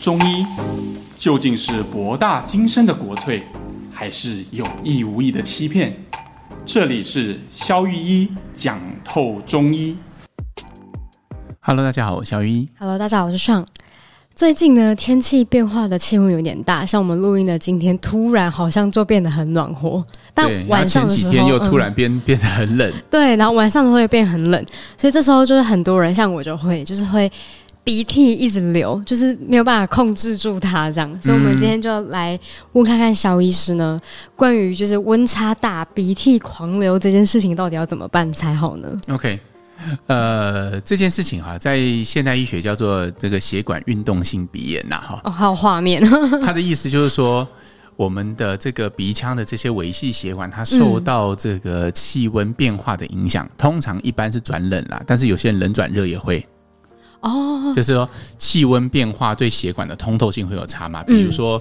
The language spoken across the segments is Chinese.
中医究竟是博大精深的国粹，还是有意无意的欺骗？这里是肖玉一讲透中医。Hello，大家好，我是萧御医。Hello，大家好，我是尚。最近呢，天气变化的气温有点大，像我们录音的今天，突然好像就变得很暖和，但晚上的时候几天又突然变、嗯、变得很冷。对，然后晚上的时候又变很冷，所以这时候就是很多人，像我就会就是会鼻涕一直流，就是没有办法控制住它这样。所以，我们今天就来问看看萧医师呢，关于就是温差大鼻涕狂流这件事情，到底要怎么办才好呢？OK。呃，这件事情哈，在现代医学叫做这个血管运动性鼻炎呐，哈。哦，还有画面。他的意思就是说，我们的这个鼻腔的这些维系血管，它受到这个气温变化的影响，嗯、通常一般是转冷啦，但是有些人冷转热也会。哦。就是说，气温变化对血管的通透性会有差嘛？比如说，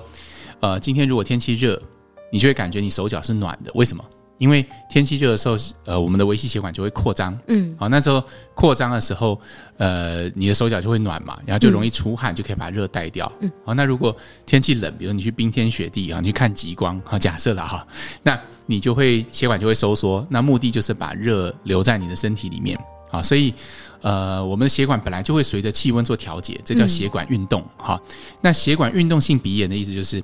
嗯、呃，今天如果天气热，你就会感觉你手脚是暖的，为什么？因为天气热的时候，呃，我们的维系血管就会扩张，嗯，好，那时候扩张的时候，呃，你的手脚就会暖嘛，然后就容易出汗，就可以把热带掉，嗯，好，那如果天气冷，比如你去冰天雪地啊，你去看极光，好，假设了哈，那你就会血管就会收缩，那目的就是把热留在你的身体里面，啊，所以，呃，我们的血管本来就会随着气温做调节，这叫血管运动，哈，那血管运动性鼻炎的意思就是。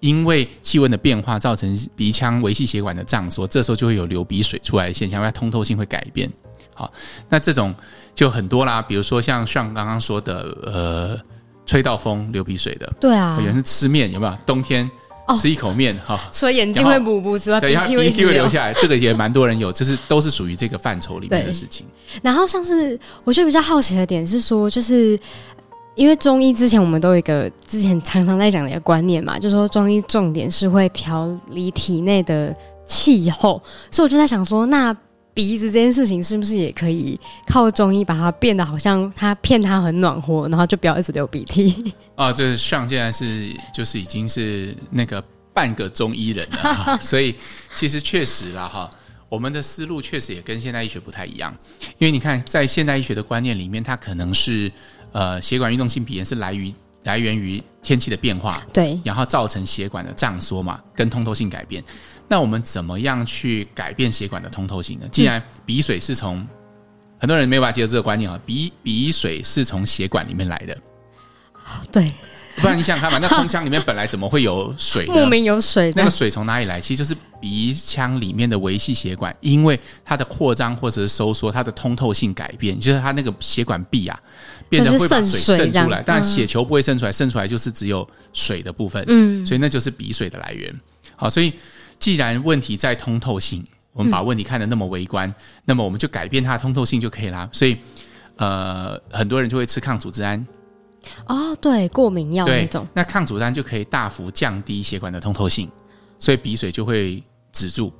因为气温的变化造成鼻腔维系血管的胀缩，这时候就会有流鼻水出来的现象，因通透性会改变。好，那这种就很多啦，比如说像像刚刚说的，呃，吹到风流鼻水的，对啊，有人是吃面，有没有？冬天吃一口面，哈、哦，所以眼睛会补补，之外鼻涕会流下来，这个也蛮多人有，这是都是属于这个范畴里面的事情。然后像是我就比较好奇的点是说，就是。因为中医之前我们都有一个之前常常在讲的一个观念嘛，就是说中医重点是会调理体内的气候，所以我就在想说，那鼻子这件事情是不是也可以靠中医把它变得好像它骗它很暖和，然后就不要一直流鼻涕？啊，这上现在是就是已经是那个半个中医人了，所以其实确实啦哈，我们的思路确实也跟现代医学不太一样，因为你看在现代医学的观念里面，它可能是。呃，血管运动性鼻炎是来于来源于天气的变化，对，然后造成血管的胀缩嘛，跟通透性改变。那我们怎么样去改变血管的通透性呢？既然鼻水是从、嗯、很多人没有办法接受这个观念啊，鼻鼻水是从血管里面来的，对。不然你想想看嘛，那空腔里面本来怎么会有水呢？莫名有水，那个水从哪里来？其实就是鼻腔里面的维系血管，因为它的扩张或者是收缩，它的通透性改变，就是它那个血管壁啊，变得会把水渗出来。但血球不会渗出来，渗出来就是只有水的部分。嗯，所以那就是鼻水的来源。好，所以既然问题在通透性，我们把问题看得那么微观，那么我们就改变它的通透性就可以啦。所以，呃，很多人就会吃抗组织胺。哦，对，过敏药那种，那抗组胺就可以大幅降低血管的通透性，所以鼻水就会止住。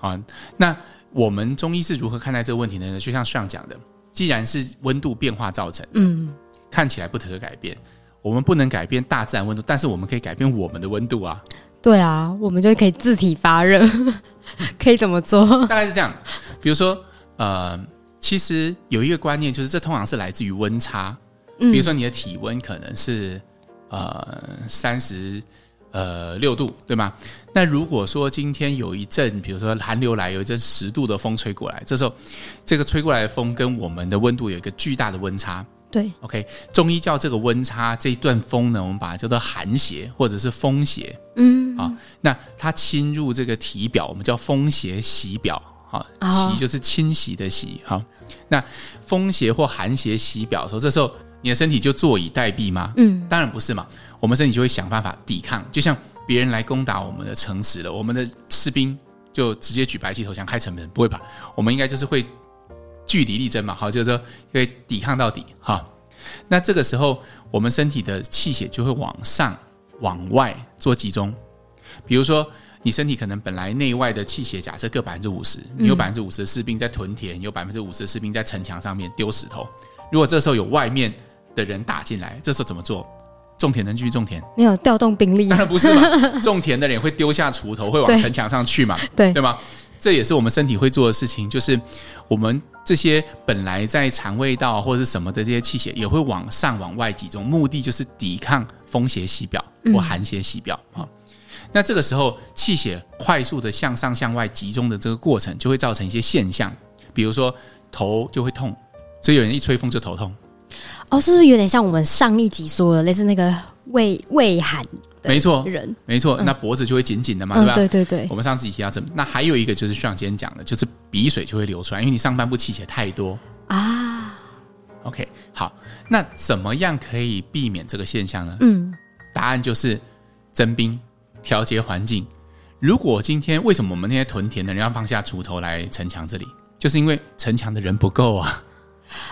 啊，那我们中医是如何看待这个问题呢？就像上讲的，既然是温度变化造成，嗯，看起来不可改变，我们不能改变大自然温度，但是我们可以改变我们的温度啊。对啊，我们就可以自体发热，可以怎么做？大概是这样，比如说，呃，其实有一个观念，就是这通常是来自于温差。比如说你的体温可能是呃三十呃六度，对吗？那如果说今天有一阵，比如说寒流来，有一阵十度的风吹过来，这时候这个吹过来的风跟我们的温度有一个巨大的温差。对，OK，中医叫这个温差这一段风呢，我们把它叫做寒邪或者是风邪。嗯，啊，那它侵入这个体表，我们叫风邪袭表。啊，袭就是侵袭的袭。好，那风邪或寒邪袭表的时候，这时候。你的身体就坐以待毙吗？嗯，当然不是嘛。我们身体就会想办法抵抗，就像别人来攻打我们的城池了，我们的士兵就直接举白旗投降开城门，不会吧？我们应该就是会据理力争嘛。好，就是说会抵抗到底。哈，那这个时候我们身体的气血就会往上往外做集中。比如说，你身体可能本来内外的气血假设各百分之五十，你有百分之五十的士兵在屯田，有百分之五十的士兵在城墙上面丢石头。如果这时候有外面的人打进来，这时候怎么做？种田能继续种田？没有调动兵力？当然不是嘛。种田的人会丢下锄头，会往城墙上去嘛？对对吗？这也是我们身体会做的事情，就是我们这些本来在肠胃道或者是什么的这些气血也会往上往外集中，目的就是抵抗风邪袭表或寒邪袭表啊。嗯、那这个时候气血快速的向上向外集中的这个过程，就会造成一些现象，比如说头就会痛，所以有人一吹风就头痛。哦，是不是有点像我们上一集说的，类似那个胃胃寒？没错，人没错，那脖子就会紧紧的嘛，对吧？对对对。我们上次提到这，那还有一个就是像今天讲的，就是鼻水就会流出来，因为你上半部气血太多啊。OK，好，那怎么样可以避免这个现象呢？嗯，答案就是增冰，调节环境。如果今天为什么我们那些屯田的人要放下锄头来城墙这里，就是因为城墙的人不够啊。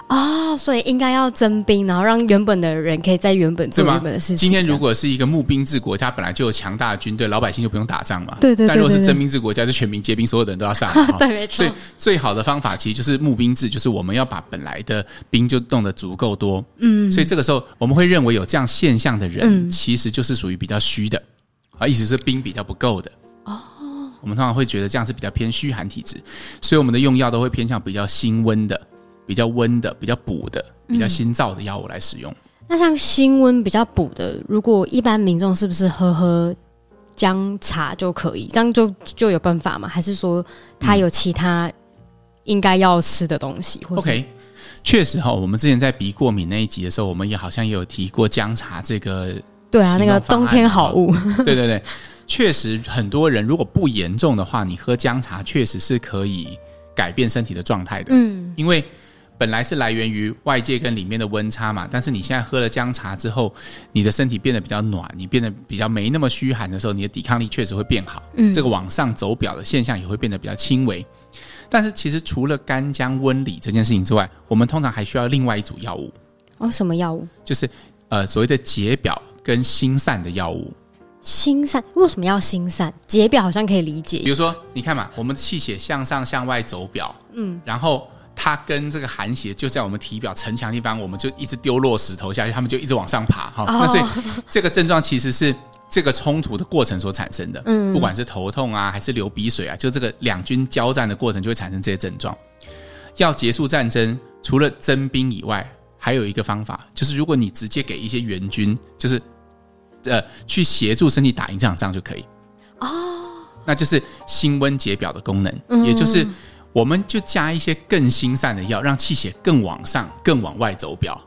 哦，所以应该要征兵，然后让原本的人可以在原本做原本的事情。今天如果是一个募兵制国家，本来就有强大的军队，老百姓就不用打仗嘛。对对对，对。但如果是征兵制国家，就全民皆兵，所有的人都要上。对，没错。所以最好的方法其实就是募兵制，就是我们要把本来的兵就弄得足够多。嗯。所以这个时候我们会认为有这样现象的人，嗯、其实就是属于比较虚的啊，意思是兵比较不够的。哦。我们通常会觉得这样是比较偏虚寒体质，所以我们的用药都会偏向比较辛温的。比较温的、比较补的、比较辛燥的药物来使用。嗯、那像辛温比较补的，如果一般民众是不是喝喝姜茶就可以？这样就就有办法吗？还是说他有其他应该要吃的东西？嗯、OK，确实哈，我们之前在鼻过敏那一集的时候，我们也好像也有提过姜茶这个。对啊，那个冬天好物。对对对，确实很多人如果不严重的话，你喝姜茶确实是可以改变身体的状态的。嗯，因为。本来是来源于外界跟里面的温差嘛，但是你现在喝了姜茶之后，你的身体变得比较暖，你变得比较没那么虚寒的时候，你的抵抗力确实会变好。嗯，这个往上走表的现象也会变得比较轻微。但是其实除了干姜温里这件事情之外，我们通常还需要另外一组药物。哦，什么药物？就是呃所谓的解表跟心散的药物。心散？为什么要心散？解表好像可以理解。比如说，你看嘛，我们气血向上向外走表，嗯，然后。它跟这个寒邪就在我们体表城墙地方，我们就一直丢落石头下去，他们就一直往上爬哈。那所以这个症状其实是这个冲突的过程所产生的。嗯，不管是头痛啊，还是流鼻水啊，就这个两军交战的过程就会产生这些症状。要结束战争，除了征兵以外，还有一个方法，就是如果你直接给一些援军，就是呃去协助身体打赢这场仗就可以。哦，那就是辛温解表的功能，也就是。我们就加一些更心散的药，让气血更往上、更往外走表。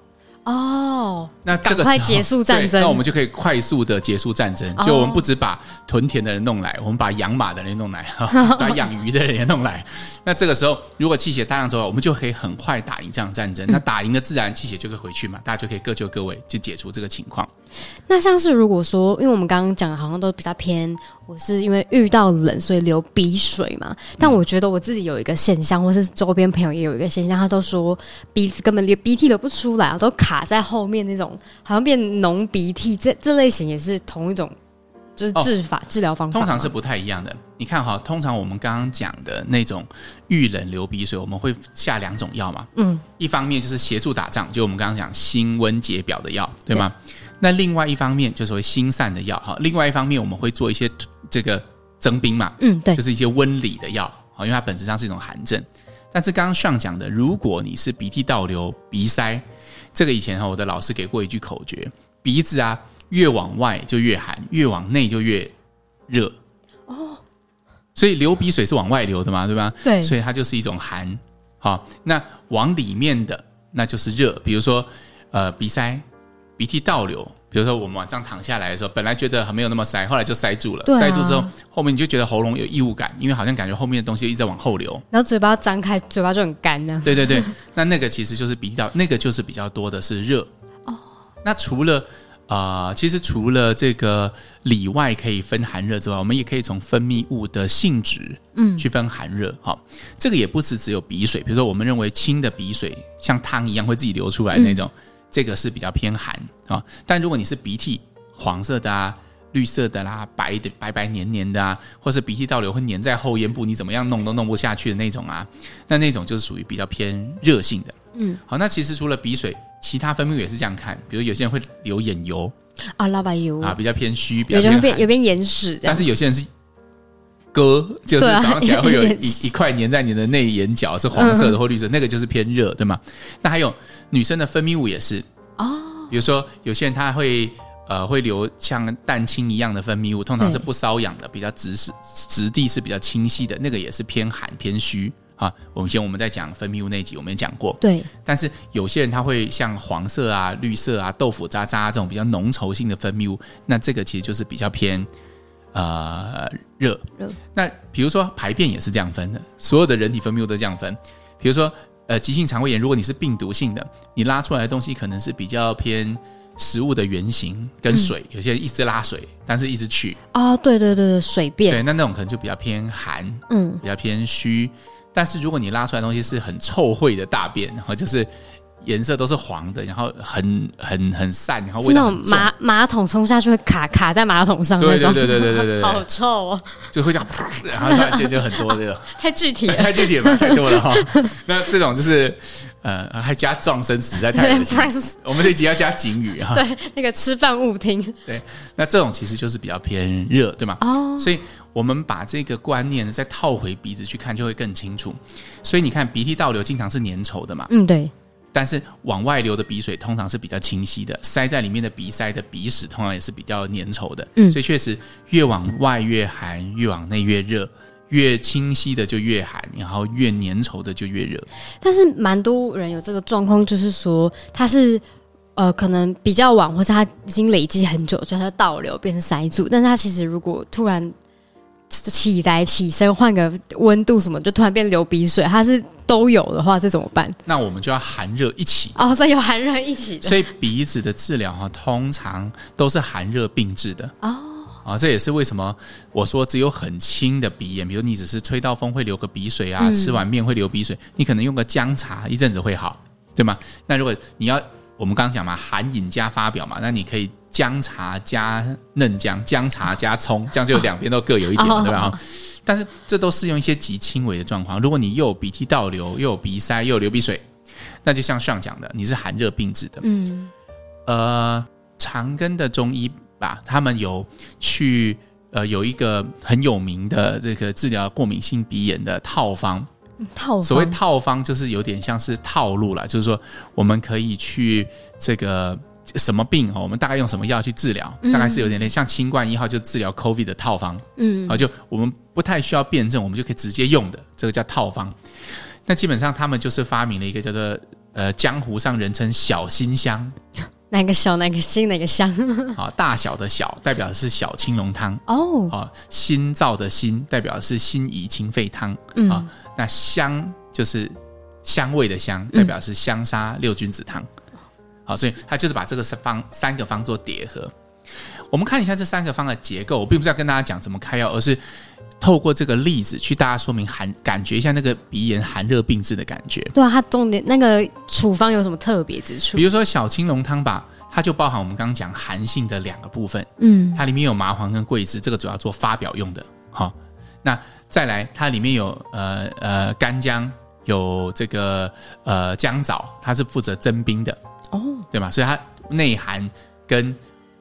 哦，那这个时候赶快结束战争，那我们就可以快速的结束战争。就我们不止把屯田的人弄来，我们把养马的人弄来，把养鱼的人也弄来。那这个时候，如果气血大量走，我们就可以很快打赢这场战争。那打赢了，自然气血就可以回去嘛，大家就可以各就各位，就解除这个情况。那像是如果说，因为我们刚刚讲的好像都比较偏，我是因为遇到冷所以流鼻水嘛。但我觉得我自己有一个现象，或是周边朋友也有一个现象，他都说鼻子根本连鼻涕流不出来，啊都卡在后面那种，好像变浓鼻涕。这这类型也是同一种，就是治法、哦、治疗方法，通常是不太一样的。你看哈，通常我们刚刚讲的那种遇冷流鼻水，我们会下两种药嘛。嗯，一方面就是协助打仗，就我们刚刚讲辛温解表的药，对吗？对那另外一方面就是为心散的药哈，另外一方面我们会做一些这个增冰嘛，嗯，对，就是一些温里的药，因为它本质上是一种寒症。但是刚刚上讲的，如果你是鼻涕倒流、鼻塞，这个以前哈我的老师给过一句口诀：鼻子啊越往外就越寒，越往内就越热。哦，所以流鼻水是往外流的嘛，对吧？对，所以它就是一种寒。好，那往里面的那就是热，比如说呃鼻塞。鼻涕倒流，比如说我们晚上躺下来的时候，本来觉得还没有那么塞，后来就塞住了。啊、塞住之后，后面你就觉得喉咙有异物感，因为好像感觉后面的东西一直在往后流。然后嘴巴张开，嘴巴就很干呢。对对对，那那个其实就是鼻涕倒，那个就是比较多的是热。哦，那除了啊、呃，其实除了这个里外可以分寒热之外，我们也可以从分泌物的性质，嗯，去分寒热。好、嗯，这个也不是只有鼻水，比如说我们认为清的鼻水像汤一样会自己流出来那种。嗯这个是比较偏寒啊，但如果你是鼻涕黄色的啊、绿色的啦、白的白白黏黏的啊，或是鼻涕倒流会粘在后咽部，你怎么样弄都弄不下去的那种啊，那那种就是属于比较偏热性的。嗯，好，那其实除了鼻水，其他分泌物也是这样看，比如有些人会流眼油。啊、老白油。啊，比较偏虚，比较偏有边有边眼屎，但是有些人是割，就是早上起来会有一 一块粘在你的内眼角，是黄色的或绿色，那个就是偏热，对吗？那还有女生的分泌物也是哦，比如说有些人他会呃会流像蛋清一样的分泌物，通常是不瘙痒的，比较质是质地是比较清晰的，那个也是偏寒偏虚啊。我们先我们在讲分泌物那集我们也讲过，对。但是有些人他会像黄色啊、绿色啊、豆腐渣渣这种比较浓稠性的分泌物，那这个其实就是比较偏。呃，热热。那比如说排便也是这样分的，所有的人体分泌物都这样分。比如说，呃，急性肠胃炎，如果你是病毒性的，你拉出来的东西可能是比较偏食物的原型跟水。嗯、有些人一直拉水，但是一直去。哦，对对对对，水便。对，那那种可能就比较偏寒，嗯，比较偏虚。但是如果你拉出来的东西是很臭秽的大便，然后就是。颜色都是黄的，然后很很很散，然后味道。是那种马马桶冲下去会卡卡在马桶上那种，对对对对对对对，好臭哦，就会这样，然后突然间就很多这个，太具体了，太具体了，太多了哈。那这种就是呃，还加撞声词，实在太恶心。我们这集要加警语哈。对，那个吃饭勿听。对，那这种其实就是比较偏热，对吗？哦，所以我们把这个观念再套回鼻子去看，就会更清楚。所以你看，鼻涕倒流经常是粘稠的嘛？嗯，对。但是往外流的鼻水通常是比较清晰的，塞在里面的鼻塞的鼻屎通常也是比较粘稠的。嗯，所以确实越往外越寒，越往内越热，越清晰的就越寒，然后越粘稠的就越热。但是蛮多人有这个状况，就是说他是呃可能比较晚，或是他已经累积很久，所以他倒流变成塞住。但是他其实如果突然起来起身换个温度什么，就突然变流鼻水，他是。都有的话，这怎么办？那我们就要寒热一起哦，所以有寒热一起的。所以鼻子的治疗哈，通常都是寒热并治的哦。啊，这也是为什么我说只有很轻的鼻炎，比如你只是吹到风会流个鼻水啊，嗯、吃碗面会流鼻水，你可能用个姜茶一阵子会好，对吗？那如果你要我们刚刚讲嘛，寒饮加发表嘛，那你可以姜茶加嫩姜，姜茶加葱，这样就两边都各有一点，哦、对吧？哦但是这都适用一些极轻微的状况。如果你又有鼻涕倒流，又有鼻塞，又有流鼻水，那就像上讲的，你是寒热病治的。嗯，呃，长庚的中医吧，他们有去呃有一个很有名的这个治疗过敏性鼻炎的套方。套，所谓套方就是有点像是套路了，就是说我们可以去这个。什么病哦？我们大概用什么药去治疗？大概是有点点像清冠一号就治疗 COVID 的套方，嗯，啊，就我们不太需要辩证，我们就可以直接用的，这个叫套方。那基本上他们就是发明了一个叫做呃，江湖上人称小辛香，哪个小哪个辛哪个香？啊，大小的小代表的是小青龙汤哦，啊，心脏的心代表的是辛怡清肺汤，嗯，啊，那香就是香味的香，代表是香砂六君子汤。好，所以他就是把这个方三个方做叠合。我们看一下这三个方的结构，我并不是要跟大家讲怎么开药，而是透过这个例子去大家说明寒，感觉一下那个鼻炎寒热并治的感觉。对啊，它重点那个处方有什么特别之处？比如说小青龙汤吧，它就包含我们刚刚讲寒性的两个部分。嗯，它里面有麻黄跟桂枝，这个主要做发表用的。好，那再来，它里面有呃呃干姜，有这个呃姜枣，它是负责增冰的。哦，对吗？所以它内寒跟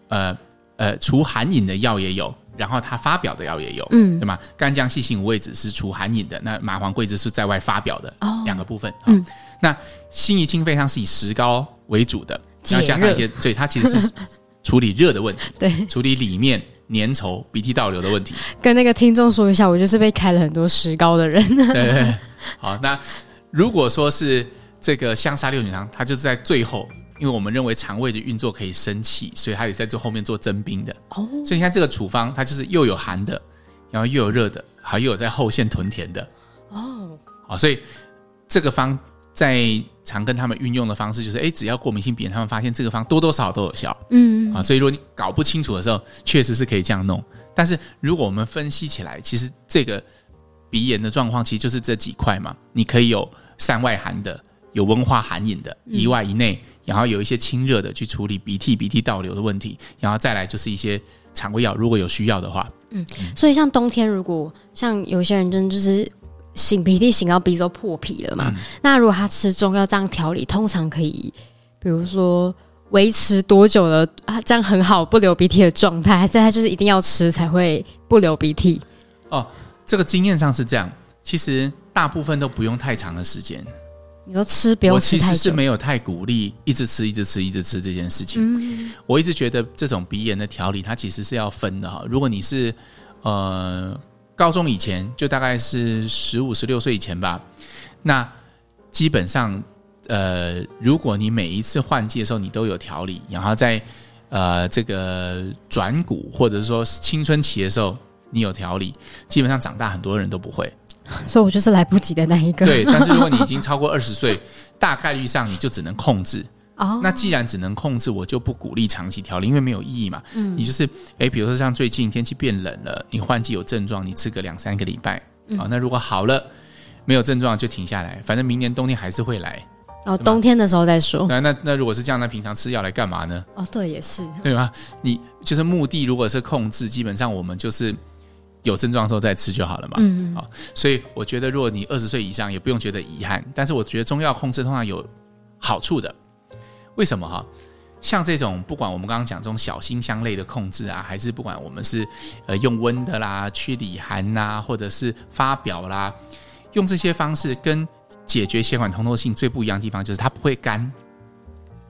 呃呃除寒饮的药也有，然后它发表的药也有，嗯，对吗？干姜细辛五味子是除寒饮的，那麻黄桂枝是在外发表的，哦，两个部分。嗯，那辛夷清肺汤是以石膏为主的，然后加上一些，所以它其实是 处理热的问题，对，处理里面粘稠、鼻涕倒流的问题。跟那个听众说一下，我就是被开了很多石膏的人。对，对，对，好，那如果说是。这个香砂六君子汤，它就是在最后，因为我们认为肠胃的运作可以生气，所以它也在最后面做增冰的。哦，所以你看这个处方，它就是又有寒的，然后又有热的，还又有在后线屯田的。哦，好，所以这个方在常跟他们运用的方式就是，哎，只要过敏性鼻炎，他们发现这个方多多少少都有效。嗯，啊，所以如果你搞不清楚的时候，确实是可以这样弄。但是如果我们分析起来，其实这个鼻炎的状况其实就是这几块嘛，你可以有散外寒的。有温化寒饮的，一外一内，然后有一些清热的去处理鼻涕、鼻涕倒流的问题，然后再来就是一些肠胃药，如果有需要的话。嗯，所以像冬天，如果像有些人真的就是擤鼻涕擤到鼻子都破皮了嘛，嗯、那如果他吃中药这样调理，通常可以，比如说维持多久的啊？这样很好不流鼻涕的状态，还是他就是一定要吃才会不流鼻涕？哦。这个经验上是这样，其实大部分都不用太长的时间。你说吃不用吃太久，我其实是没有太鼓励一直吃、一直吃、一直吃这件事情。嗯，我一直觉得这种鼻炎的调理，它其实是要分的哈。如果你是呃高中以前，就大概是十五、十六岁以前吧，那基本上呃，如果你每一次换季的时候你都有调理，然后在呃这个转骨或者是说青春期的时候你有调理，基本上长大很多人都不会。所以我就是来不及的那一个。对，但是如果你已经超过二十岁，大概率上你就只能控制。哦，那既然只能控制，我就不鼓励长期调理，因为没有意义嘛。嗯，你就是，哎，比如说像最近天气变冷了，你换季有症状，你吃个两三个礼拜，啊，那如果好了，没有症状就停下来，反正明年冬天还是会来。哦，冬天的时候再说。那那那如果是这样，那平常吃药来干嘛呢？哦，对，也是，对吧？你就是目的，如果是控制，基本上我们就是。有症状的时候再吃就好了嘛。嗯，好，所以我觉得，如果你二十岁以上，也不用觉得遗憾。但是我觉得中药控制通常有好处的。为什么哈？像这种不管我们刚刚讲这种小辛香类的控制啊，还是不管我们是呃用温的啦、驱里寒呐，或者是发表啦，用这些方式跟解决血管通透性最不一样的地方，就是它不会干。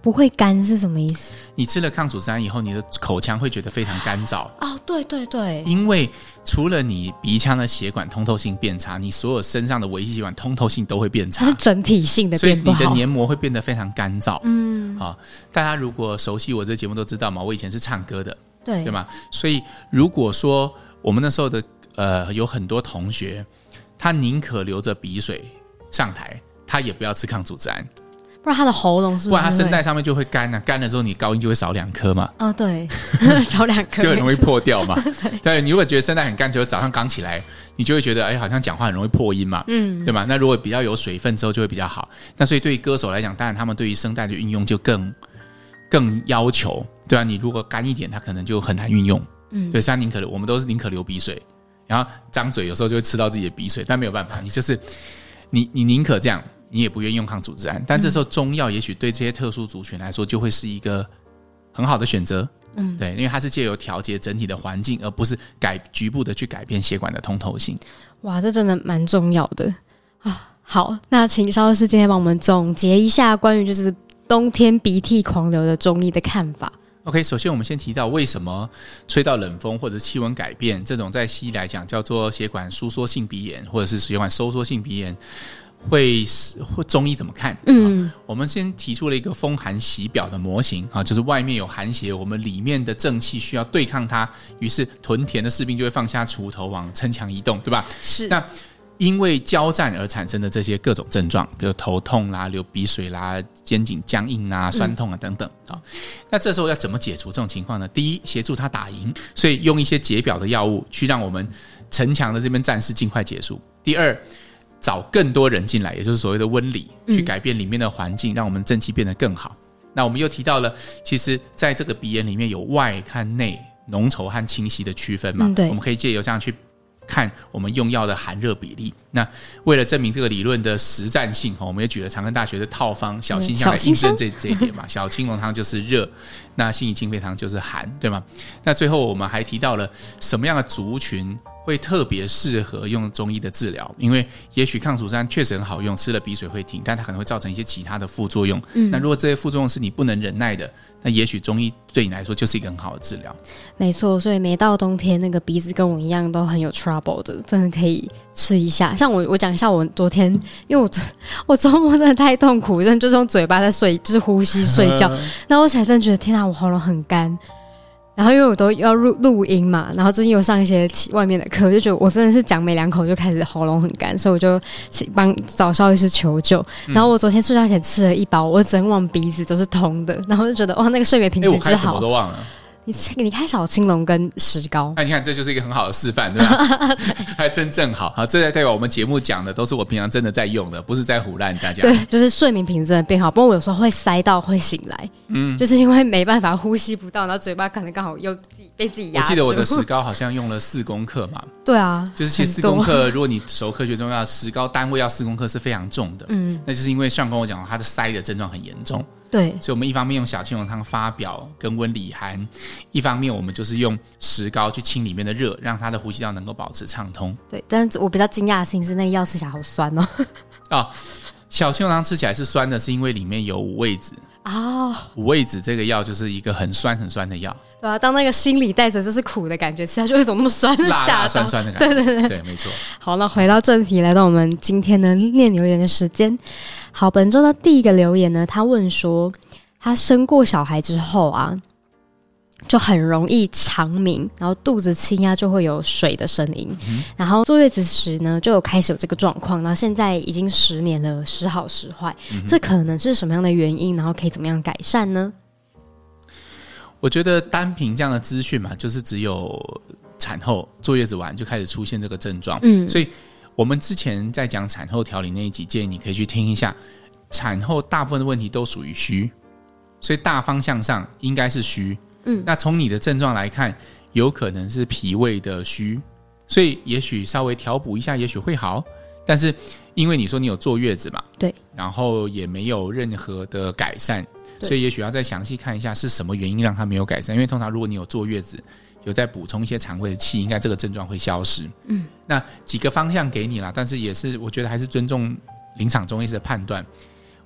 不会干是什么意思？你吃了抗组织胺以后，你的口腔会觉得非常干燥。哦，对对对，因为除了你鼻腔的血管通透性变差，你所有身上的微细血管通透性都会变差，它是整体性的变所以你的黏膜会变得非常干燥。嗯，好、哦，大家如果熟悉我这节目都知道嘛，我以前是唱歌的，对对吗？所以如果说我们那时候的呃有很多同学，他宁可流着鼻水上台，他也不要吃抗组织胺。不然他的喉咙是不是？不然他声带上面就会干啊，干了之后你高音就会少两颗嘛。哦，对，少两颗就很容易破掉嘛。对，你如果觉得声带很干，就早上刚起来，你就会觉得哎，好像讲话很容易破音嘛。嗯，对吧？那如果比较有水分之后，就会比较好。那所以对于歌手来讲，当然他们对于声带的运用就更更要求，对啊，你如果干一点，他可能就很难运用。嗯，对，像宁可我们都是宁可流鼻水，然后张嘴有时候就会吃到自己的鼻水，但没有办法，你就是你你宁可这样。你也不愿意用抗组织胺，但这时候中药也许对这些特殊族群来说就会是一个很好的选择。嗯，对，因为它是借由调节整体的环境，而不是改局部的去改变血管的通透性。哇，这真的蛮重要的啊！好，那请萧医师今天帮我们总结一下关于就是冬天鼻涕狂流的中医的看法。OK，首先我们先提到为什么吹到冷风或者气温改变这种在西医来讲叫做血管收缩性鼻炎，或者是血管收缩性鼻炎。会是会中医怎么看？嗯，我们先提出了一个风寒袭表的模型啊，就是外面有寒邪，我们里面的正气需要对抗它，于是屯田的士兵就会放下锄头往城墙移动，对吧？是。那因为交战而产生的这些各种症状，比如头痛啦、流鼻水啦、肩颈僵硬啊、酸痛啊等等啊，那这时候要怎么解除这种情况呢？第一，协助他打赢，所以用一些解表的药物去让我们城墙的这边战事尽快结束。第二。找更多人进来，也就是所谓的温理，去改变里面的环境，让我们正气变得更好。那我们又提到了，其实在这个鼻炎里面有外看内、浓稠和清晰的区分嘛？对，我们可以借由这样去看我们用药的寒热比例。那为了证明这个理论的实战性，哈，我们也举了长庚大学的套方小青香来印证这这一点嘛。小青龙汤就是热，那辛夷清肺汤就是寒，对吗？那最后我们还提到了什么样的族群？会特别适合用中医的治疗，因为也许抗组织胺确实很好用，吃了鼻水会停，但它可能会造成一些其他的副作用。嗯，那如果这些副作用是你不能忍耐的，那也许中医对你来说就是一个很好的治疗。没错，所以每到冬天，那个鼻子跟我一样都很有 trouble 的，真的可以吃一下。像我，我讲一下我昨天，因为我 我周末真的太痛苦，真的就是用嘴巴在睡，就是呼吸睡觉。那我起来真的觉得，天啊，我喉咙很干。然后因为我都要录录音嘛，然后最近又上一些外面的课，就觉得我真的是讲没两口就开始喉咙很干，所以我就帮找邵医师求救。然后我昨天睡觉前吃了一包，我整晚鼻子都是通的，然后就觉得哇，那个睡眠品质真好。哎，我都忘了。你你开小青龙跟石膏，那你看这就是一个很好的示范，对吧？还真正好，好，这代表我们节目讲的都是我平常真的在用的，不是在唬烂大家。对，就是睡眠品质的变好，不过我有时候会塞到会醒来，嗯，就是因为没办法呼吸不到，然后嘴巴可能刚好又自己被自己压。我记得我的石膏好像用了四公克嘛，对啊，就是其实四公克，如果你熟科学中药，石膏单位要四公克是非常重的，嗯，那就是因为上跟我讲他的塞的症状很严重。对，所以我们一方面用小青龙汤发表跟温里寒，一方面我们就是用石膏去清里面的热，让他的呼吸道能够保持畅通。对，但是我比较惊讶的是，是那个药吃起来好酸哦。哦，小青龙汤吃起来是酸的，是因为里面有五味子。哦，五味子这个药就是一个很酸很酸的药。对啊，当那个心里带着这是苦的感觉，吃下去会怎么那么酸？辣辣酸酸的感觉。对对对，对，没错。好，那回到正题，来到我们今天的念留言的时间。好，本周的第一个留言呢，他问说，他生过小孩之后啊，就很容易长鸣，然后肚子轻压就会有水的声音，嗯、然后坐月子时呢，就有开始有这个状况，然后现在已经十年了，时好时坏，嗯、这可能是什么样的原因？然后可以怎么样改善呢？我觉得单凭这样的资讯嘛，就是只有产后坐月子完就开始出现这个症状，嗯，所以。我们之前在讲产后调理那一集，建议你可以去听一下。产后大部分的问题都属于虚，所以大方向上应该是虚。嗯，那从你的症状来看，有可能是脾胃的虚，所以也许稍微调补一下，也许会好。但是因为你说你有坐月子嘛，对，然后也没有任何的改善，所以也许要再详细看一下是什么原因让它没有改善。因为通常如果你有坐月子，有在补充一些肠胃的气，应该这个症状会消失。嗯，那几个方向给你了，但是也是我觉得还是尊重临场中医师的判断。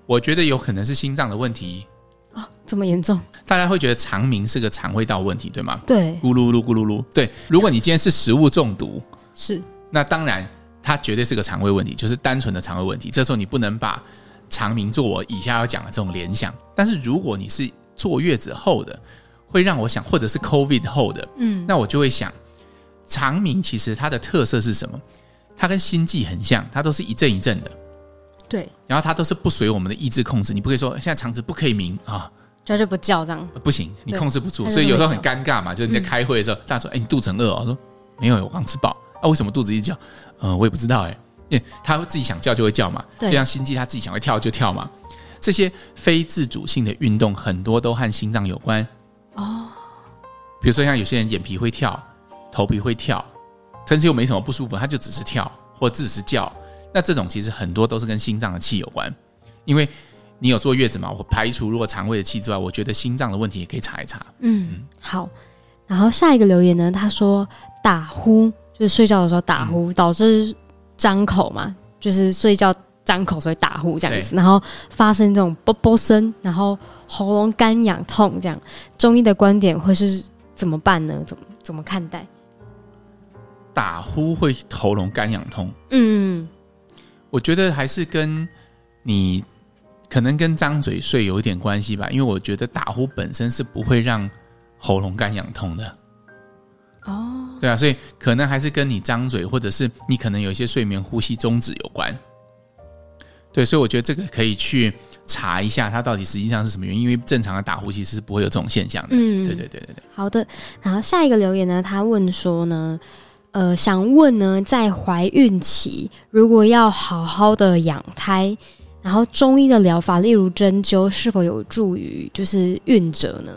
我觉得有可能是心脏的问题啊，这么严重？大家会觉得肠鸣是个肠胃道问题，对吗？对，咕噜噜咕噜噜。对，如果你今天是食物中毒，是，那当然它绝对是个肠胃问题，就是单纯的肠胃问题。这时候你不能把肠鸣做我以下要讲的这种联想。但是如果你是坐月子后的，会让我想，或者是 COVID 后的，嗯，那我就会想，肠鸣其实它的特色是什么？它跟心悸很像，它都是一阵一阵的，对，然后它都是不随我们的意志控制。你不可以说现在肠子不可以鸣啊，就就不叫这样，不行，你控制不住，所以有时候很尴尬嘛。就是你在开会的时候，大家说：“哎，你肚子很饿哦？”我说：“没有，我刚吃饱。”啊，为什么肚子一直叫？嗯，我也不知道哎，因为他会自己想叫就会叫嘛，就像心悸，他自己想会跳就跳嘛。这些非自主性的运动很多都和心脏有关。哦，比如说像有些人眼皮会跳，头皮会跳，但是又没什么不舒服，他就只是跳或只是叫。那这种其实很多都是跟心脏的气有关。因为你有坐月子嘛，我排除如果肠胃的气之外，我觉得心脏的问题也可以查一查。嗯，好。然后下一个留言呢，他说打呼就是睡觉的时候打呼，嗯、导致张口嘛，就是睡觉张口所以打呼这样子，然后发生这种啵啵声，然后。喉咙干痒痛，这样中医的观点会是怎么办呢？怎么怎么看待？打呼会喉咙干痒痛？嗯，我觉得还是跟你可能跟张嘴睡有一点关系吧，因为我觉得打呼本身是不会让喉咙干痒痛的。哦，对啊，所以可能还是跟你张嘴，或者是你可能有一些睡眠呼吸中止有关。对，所以我觉得这个可以去。查一下它到底实际上是什么原因，因为正常的打呼其实是不会有这种现象的。嗯，对对对对对。好的，然后下一个留言呢，他问说呢，呃，想问呢，在怀孕期如果要好好的养胎，然后中医的疗法，例如针灸，是否有助于就是孕者呢？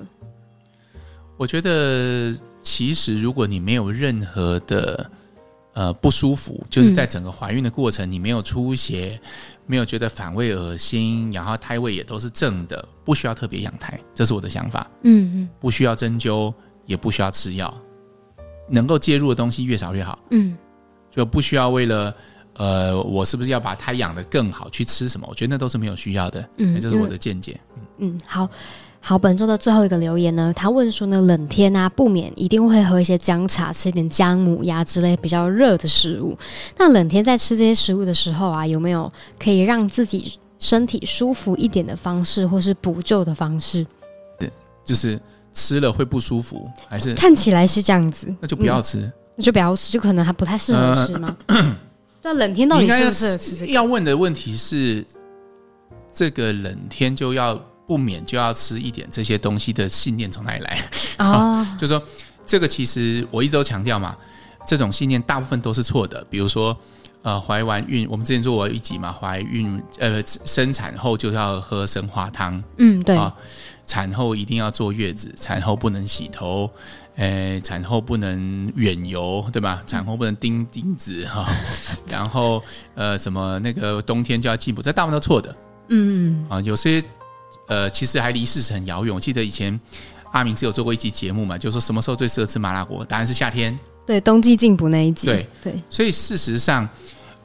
我觉得其实如果你没有任何的。呃，不舒服，就是在整个怀孕的过程，嗯、你没有出血，没有觉得反胃、恶心，然后胎位也都是正的，不需要特别养胎，这是我的想法。嗯嗯，不需要针灸，也不需要吃药，能够介入的东西越少越好。嗯，就不需要为了呃，我是不是要把胎养得更好去吃什么？我觉得那都是没有需要的。嗯，这是我的见解。嗯嗯，好。好，本周的最后一个留言呢，他问说呢，冷天啊，不免一定会喝一些姜茶，吃一点姜母鸭之类比较热的食物。那冷天在吃这些食物的时候啊，有没有可以让自己身体舒服一点的方式，或是补救的方式？对，就是吃了会不舒服，还是看起来是这样子，那就不要吃，嗯、那就不要吃，就可能还不太适合吃吗？呃、对，冷天到底适不适合吃、这个？要问的问题是，这个冷天就要。不免就要吃一点这些东西的信念从哪里来？啊，oh. 就是说这个其实我一直都强调嘛，这种信念大部分都是错的。比如说，呃，怀完孕，我们之前做过一集嘛，怀孕呃生产后就要喝生化汤，嗯，对啊，产后一定要坐月子，产后不能洗头，呃，产后不能远游，对吧？产后不能钉钉子哈，然后呃什么那个冬天就要进补，这大部分都错的，嗯啊，有些。呃，其实还离事实很遥远。我记得以前阿明是有做过一集节目嘛，就是说什么时候最适合吃麻辣锅？答案是夏天。对，冬季进补那一集。对对，所以事实上。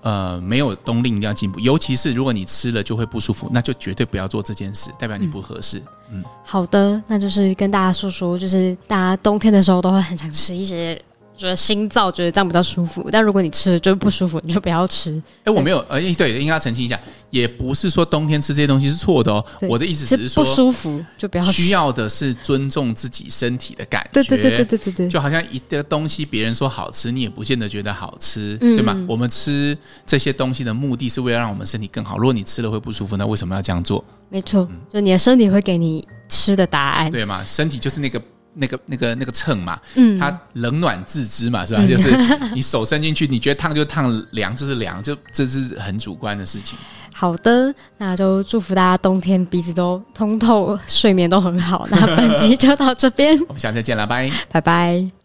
呃，没有冬令一定要进补，尤其是如果你吃了就会不舒服，那就绝对不要做这件事，代表你不合适。嗯，嗯好的，那就是跟大家说说，就是大家冬天的时候都会很想吃一些。觉得心燥，觉得这样比较舒服。但如果你吃了就不舒服，你就不要吃。哎、欸，我没有，呃，对，应该要澄清一下，也不是说冬天吃这些东西是错的哦。我的意思只是说，不舒服就不要吃。需要的是尊重自己身体的感觉。对对对对对对对。就好像一个东西，别人说好吃，你也不见得觉得好吃，嗯、对吗？我们吃这些东西的目的是为了让我们身体更好。如果你吃了会不舒服，那为什么要这样做？没错，嗯、就你的身体会给你吃的答案，对吗？身体就是那个。那个、那个、那个秤嘛，嗯，它冷暖自知嘛，是吧？嗯、就是你手伸进去，你觉得烫就烫，凉就是凉，就这是很主观的事情。好的，那就祝福大家冬天鼻子都通透，睡眠都很好。那本集就到这边，我们下次再见了，拜拜拜。